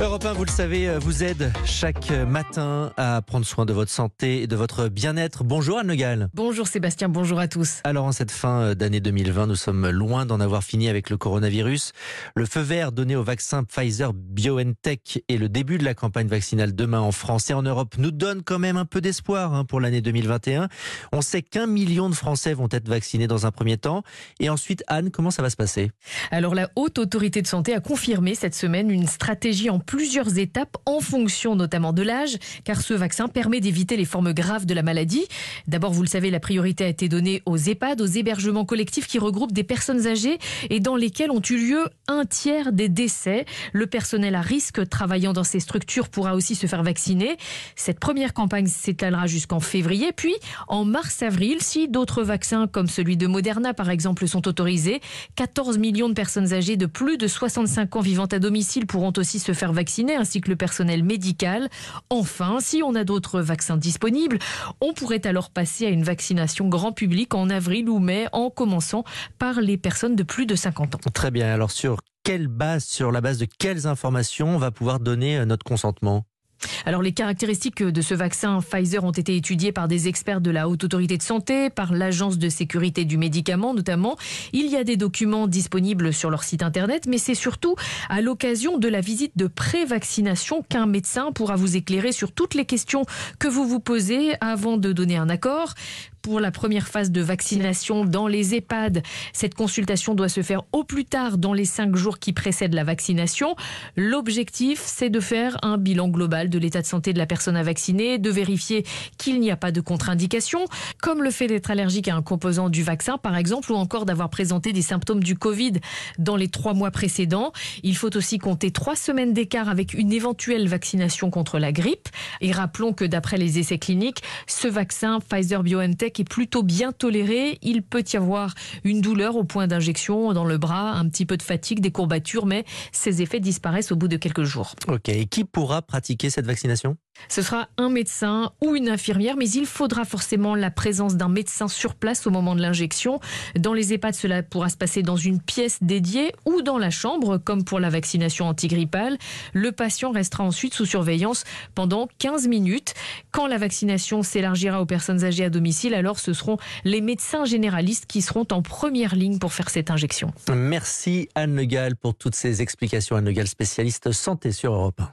Europe 1, vous le savez, vous aide chaque matin à prendre soin de votre santé et de votre bien-être. Bonjour Anne Le Gall. Bonjour Sébastien, bonjour à tous. Alors en cette fin euh, d'année 2020, nous sommes loin d'en avoir fini avec le coronavirus. Le feu vert donné au vaccin Pfizer BioNTech et le début de la campagne vaccinale demain en France et en Europe nous donne quand même un peu d'espoir hein, pour l'année 2021. On sait qu'un million de Français vont être vaccinés dans un premier temps. Et ensuite, Anne, comment ça va se passer? Alors la Haute Autorité de Santé a confirmé cette semaine une stratégie en plusieurs étapes en fonction notamment de l'âge, car ce vaccin permet d'éviter les formes graves de la maladie. D'abord, vous le savez, la priorité a été donnée aux EHPAD, aux hébergements collectifs qui regroupent des personnes âgées et dans lesquels ont eu lieu un tiers des décès. Le personnel à risque travaillant dans ces structures pourra aussi se faire vacciner. Cette première campagne s'étalera jusqu'en février, puis en mars-avril, si d'autres vaccins comme celui de Moderna par exemple sont autorisés, 14 millions de personnes âgées de plus de 65 ans vivant à domicile pourront aussi se faire vacciner, ainsi que le personnel médical. Enfin, si on a d'autres vaccins disponibles, on pourrait alors passer à une vaccination grand public en avril ou mai, en commençant par les personnes de plus de 50 ans. Très bien. Alors sur quelle base, sur la base de quelles informations on va pouvoir donner euh, notre consentement? Alors les caractéristiques de ce vaccin Pfizer ont été étudiées par des experts de la Haute Autorité de Santé, par l'Agence de sécurité du médicament notamment. Il y a des documents disponibles sur leur site internet, mais c'est surtout à l'occasion de la visite de pré-vaccination qu'un médecin pourra vous éclairer sur toutes les questions que vous vous posez avant de donner un accord pour la première phase de vaccination dans les EHPAD. Cette consultation doit se faire au plus tard dans les cinq jours qui précèdent la vaccination. L'objectif, c'est de faire un bilan global de l'état de santé de la personne à vacciner, de vérifier qu'il n'y a pas de contre-indication, comme le fait d'être allergique à un composant du vaccin, par exemple, ou encore d'avoir présenté des symptômes du Covid dans les trois mois précédents. Il faut aussi compter trois semaines d'écart avec une éventuelle vaccination contre la grippe. Et rappelons que d'après les essais cliniques, ce vaccin Est plutôt bien toléré. Il peut y avoir une douleur au point d'injection dans le bras, un petit peu de fatigue, des courbatures, mais ces effets disparaissent au bout de quelques jours. Ok, et qui pourra pratiquer cette vaccination? Ce sera un médecin ou une infirmière, mais il faudra forcément la présence d'un médecin sur place au moment de l'injection. Dans les EHPAD, cela pourra se passer dans une pièce dédiée ou dans la chambre, comme pour la vaccination antigrippale. Le patient restera ensuite sous surveillance pendant 15 minutes. Quand la vaccination s'élargira aux personnes âgées à domicile, alors ce seront les médecins généralistes qui seront en première ligne pour faire cette injection. Merci Anne Le Gall pour toutes ces explications. Anne Le Gall, spécialiste santé sur Europe 1.